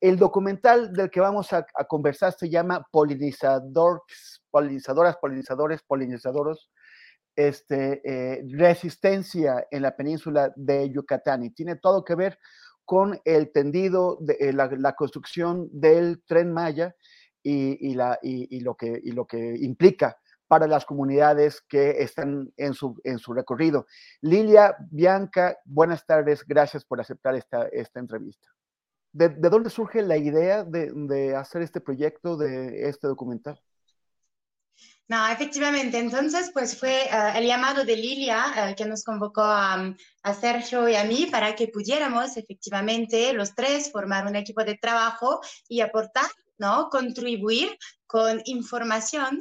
El documental del que vamos a, conversar se llama Polinizadores, Polinizadoras, Polinizadores, Polinizadoros, este, eh, Resistencia en la península de Yucatán. Y tiene todo que ver con el tendido, de, eh, la, construcción del tren Maya y, lo que, implica para las comunidades que están en su, recorrido. Lilia, Bianca, buenas tardes, gracias por aceptar esta entrevista. ¿De, ¿De, dónde surge la idea de, de, hacer este proyecto, de este documental? No, efectivamente. Entonces, pues fue uh, el llamado de Lilia uh, que nos convocó a, a, Sergio y a mí para que pudiéramos efectivamente los tres formar un equipo de trabajo y aportar, ¿no? Contribuir con información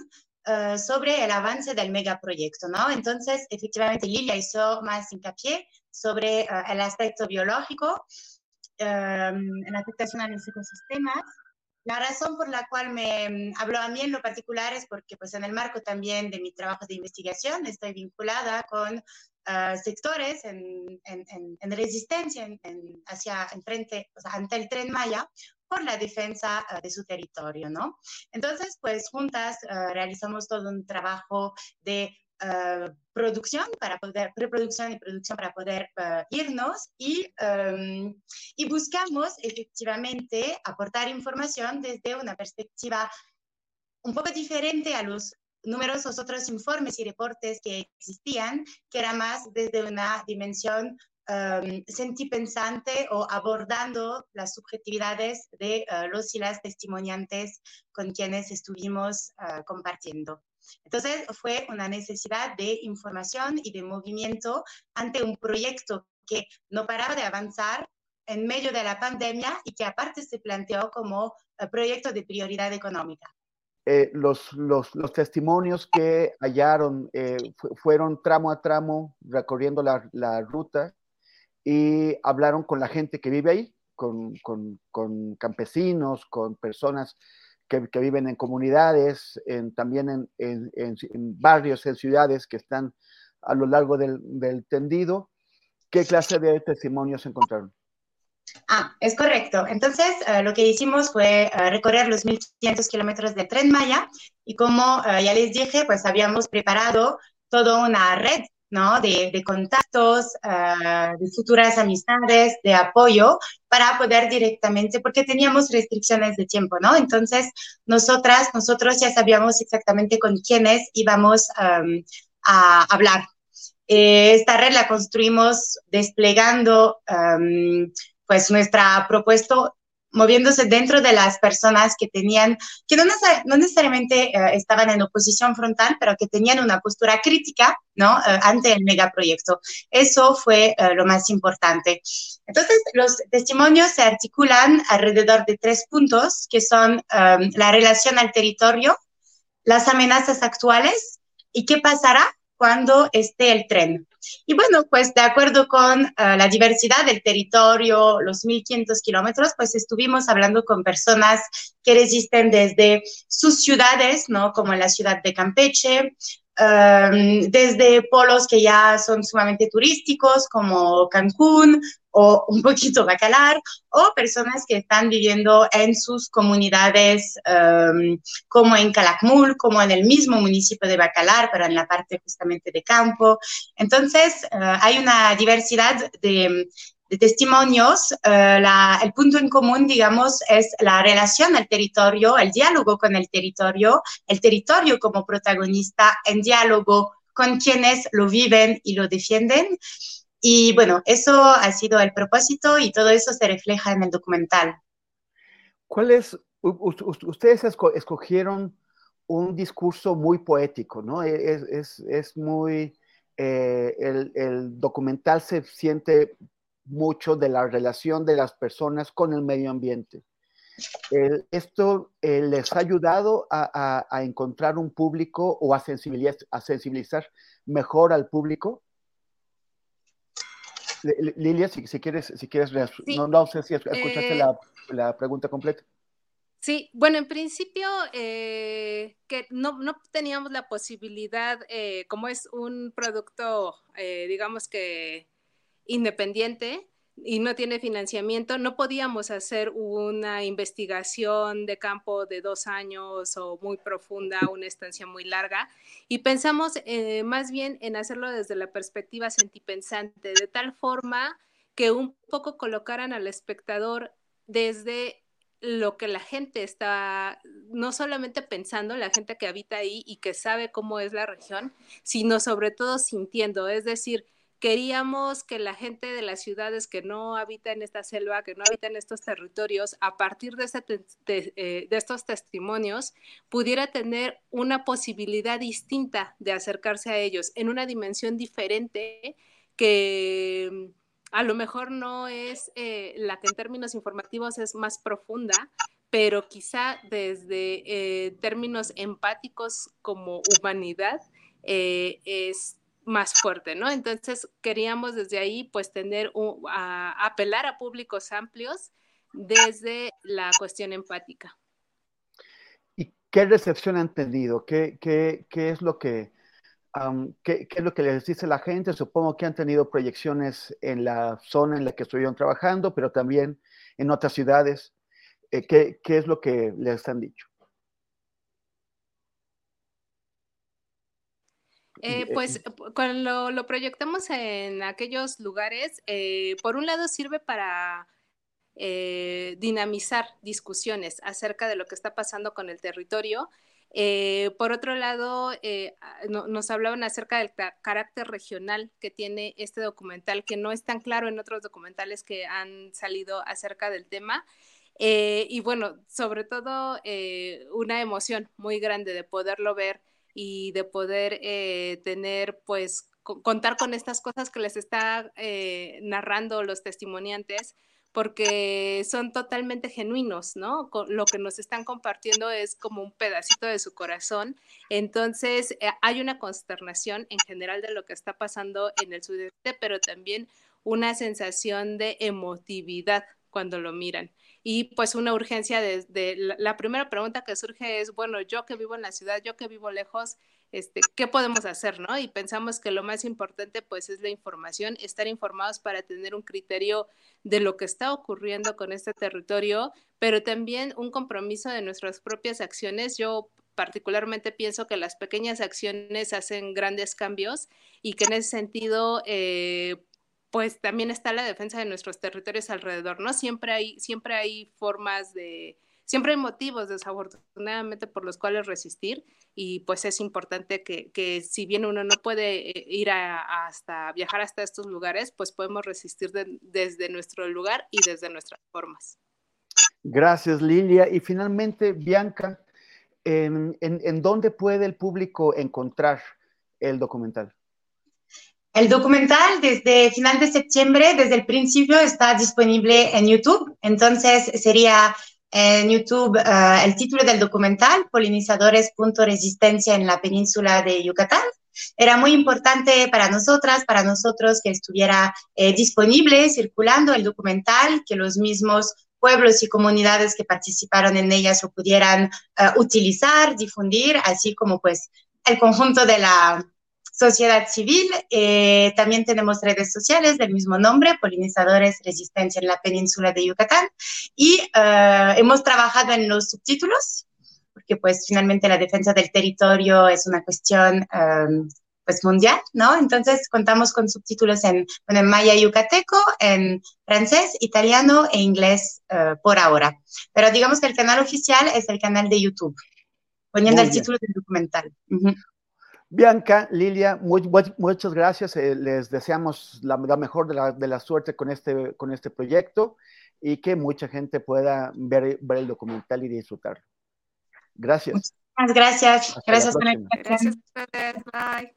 uh, sobre el avance del megaproyecto, ¿no? Entonces, efectivamente, Lilia hizo más hincapié sobre el aspecto biológico um, en afectación a los ecosistemas. La razón por la cual me habló a mí en lo particular es porque pues en el marco también de mi trabajo de investigación estoy vinculada con uh, sectores en, en, en, en resistencia hacia enfrente, o sea, ante el tren Maya por la defensa uh, de su territorio, ¿no? Entonces, pues juntas uh, realizamos todo un trabajo de Uh, producción para poder, preproducción y producción para poder uh, irnos y, um, y buscamos efectivamente aportar información desde una perspectiva un poco diferente a los numerosos otros informes y reportes que existían, que era más desde una dimensión um, sentipensante o abordando las subjetividades de uh, los y las testimoniantes con quienes estuvimos compartiendo. Entonces fue una necesidad de información y de movimiento ante un proyecto que no paraba de avanzar en medio de la pandemia y que aparte se planteó como uh, proyecto de prioridad económica. Eh, los, los, los, testimonios que hallaron eh, fu fueron tramo a tramo recorriendo la, la, ruta y hablaron con la gente que vive ahí, con, con, con campesinos, con personas que, que viven en comunidades, en, también en, en, en, barrios, en ciudades que están a lo largo del, del tendido. ¿Qué clase de testimonios encontraron? Ah, es correcto. Entonces, uh, lo que hicimos fue uh, recorrer los 1.500 kilómetros de Tren Maya y como uh, ya les dije, pues habíamos preparado toda una red ¿no? De, de contactos, uh, de futuras amistades, de apoyo, para poder directamente, porque teníamos restricciones de tiempo, ¿no? Entonces, nosotras, nosotros ya sabíamos exactamente con quiénes íbamos a hablar. Eh, esta red la construimos desplegando, pues, nuestra propuesta moviéndose dentro de las personas que tenían, que no, no necesariamente uh, estaban en oposición frontal, pero que tenían una postura crítica, ¿no? Uh, ante el megaproyecto. Eso fue uh, lo más importante. Entonces, los testimonios se articulan alrededor de tres puntos, que son um, la relación al territorio, las amenazas actuales y qué pasará cuando esté el tren. Y bueno, pues de acuerdo con uh, la diversidad del territorio, los 1.500 kilómetros, pues estuvimos hablando con personas que resisten desde sus ciudades, ¿no? Como en la ciudad de Campeche, em, desde polos que ya son sumamente turísticos como Cancún o un poquito Bacalar, o personas que están viviendo en sus comunidades em, como en Calakmul, como en el mismo municipio de Bacalar, pero en la parte justamente de campo. Entonces, eh, hay una diversidad de, de testimonios, eh, la, el punto en común, digamos, es la relación al territorio, el diálogo con el territorio, el territorio como protagonista en diálogo con quienes lo viven y lo defienden. Y bueno, eso ha sido el propósito y todo eso se refleja en el documental. ¿Cuál es, ustedes escogieron un discurso muy poético, ¿no? Es, es, es muy, eh, el, el, documental se siente mucho de la relación de las personas con el medio ambiente. ¿Esto eh, les ha ayudado a, a, a, encontrar un público o a sensibilizar, a sensibilizar mejor al público? Lilia, si, si, quieres, si quieres, sí. no, no, sé si escuchaste eh, la, la, pregunta completa. Sí, bueno, en principio eh, que no, no, teníamos la posibilidad, como es un producto, digamos que independiente y no tiene financiamiento, no podíamos hacer una investigación de campo de dos años o muy profunda, una estancia muy larga, y pensamos eh, más bien en hacerlo desde la perspectiva sentipensante, de tal forma que un poco colocaran al espectador desde lo que la gente está, no solamente pensando, la gente que habita ahí y que sabe cómo es la región, sino sobre todo sintiendo, es decir, queríamos que la gente de las ciudades que no habita en esta selva, que no habita en estos territorios, a partir de, eh, estos testimonios, pudiera tener una posibilidad distinta de acercarse a ellos en una dimensión diferente que mm, a lo mejor no es eh, la que en términos informativos es más profunda, pero quizá desde eh, términos empáticos como humanidad es más fuerte, ¿no? Entonces queríamos desde ahí pues tener, un, a, apelar a públicos amplios desde la cuestión empática. ¿Y qué recepción han tenido? ¿Qué, qué, qué es lo que, qué, qué, es lo que les dice la gente? Supongo que han tenido proyecciones en la zona en la que estuvieron trabajando, pero también en otras ciudades. Eh, ¿qué, ¿Qué es lo que les han dicho? Eh, pues cuando lo proyectamos en aquellos lugares, eh, por un lado sirve para eh, dinamizar discusiones acerca de lo que está pasando con el territorio. Eh, por otro lado, no, nos hablaban acerca del carácter regional que tiene este documental, que no es tan claro en otros documentales que han salido acerca del tema. y bueno, sobre todo una emoción muy grande de poderlo ver y de poder eh, tener, pues, contar con estas cosas que les está eh, narrando los testimoniantes, porque son totalmente genuinos, ¿no? Lo que nos están compartiendo es como un pedacito de su corazón. Entonces, eh, hay una consternación en general de lo que está pasando en el sudeste, pero también una sensación de emotividad cuando lo miran y pues una urgencia de, de la, la, primera pregunta que surge es, bueno, yo que vivo en la ciudad, yo que vivo lejos, este, ¿qué podemos hacer, no? Y pensamos que lo más importante pues es la información, estar informados para tener un criterio de lo que está ocurriendo con este territorio, pero también un compromiso de nuestras propias acciones. Yo particularmente pienso que las pequeñas acciones hacen grandes cambios y que en ese sentido, eh, pues también está la defensa de nuestros territorios alrededor, ¿no? Siempre hay, siempre hay formas de, siempre hay motivos desafortunadamente por los cuales resistir y pues es importante que, que si bien uno no puede eh, ir a, hasta viajar hasta estos lugares, pues podemos resistir de, desde nuestro lugar y desde nuestras formas. Gracias Lilia. Y finalmente, Bianca, ¿en, dónde puede el público encontrar el documental? El documental desde final de septiembre, desde el principio, está disponible en YouTube. Entonces sería en YouTube uh, el título del documental, Polinizadores.resistencia en la península de Yucatán. Era muy importante para nosotras, para nosotros que estuviera eh, disponible, circulando el documental, que los mismos pueblos y comunidades que participaron en ellas lo pudieran uh, utilizar, difundir, así como pues el conjunto de la sociedad civil. Eh, también tenemos redes sociales del mismo nombre, Polinizadores Resistencia en la Península de Yucatán. Y eh, hemos trabajado en los subtítulos, porque pues finalmente la defensa del territorio es una cuestión em, pues mundial, ¿no? Entonces contamos con subtítulos en, en maya yucateco, en francés, italiano e inglés eh, por ahora. Pero digamos que el canal oficial es el canal de YouTube, poniendo el título del documental. Bianca, Lilia, muchas gracias. Eh, les deseamos la, mejor de la, de la, suerte con este, con este proyecto y que mucha gente pueda ver, ver el documental y disfrutarlo. Gracias. Muchas gracias. gracias, gracias a ustedes. Bye.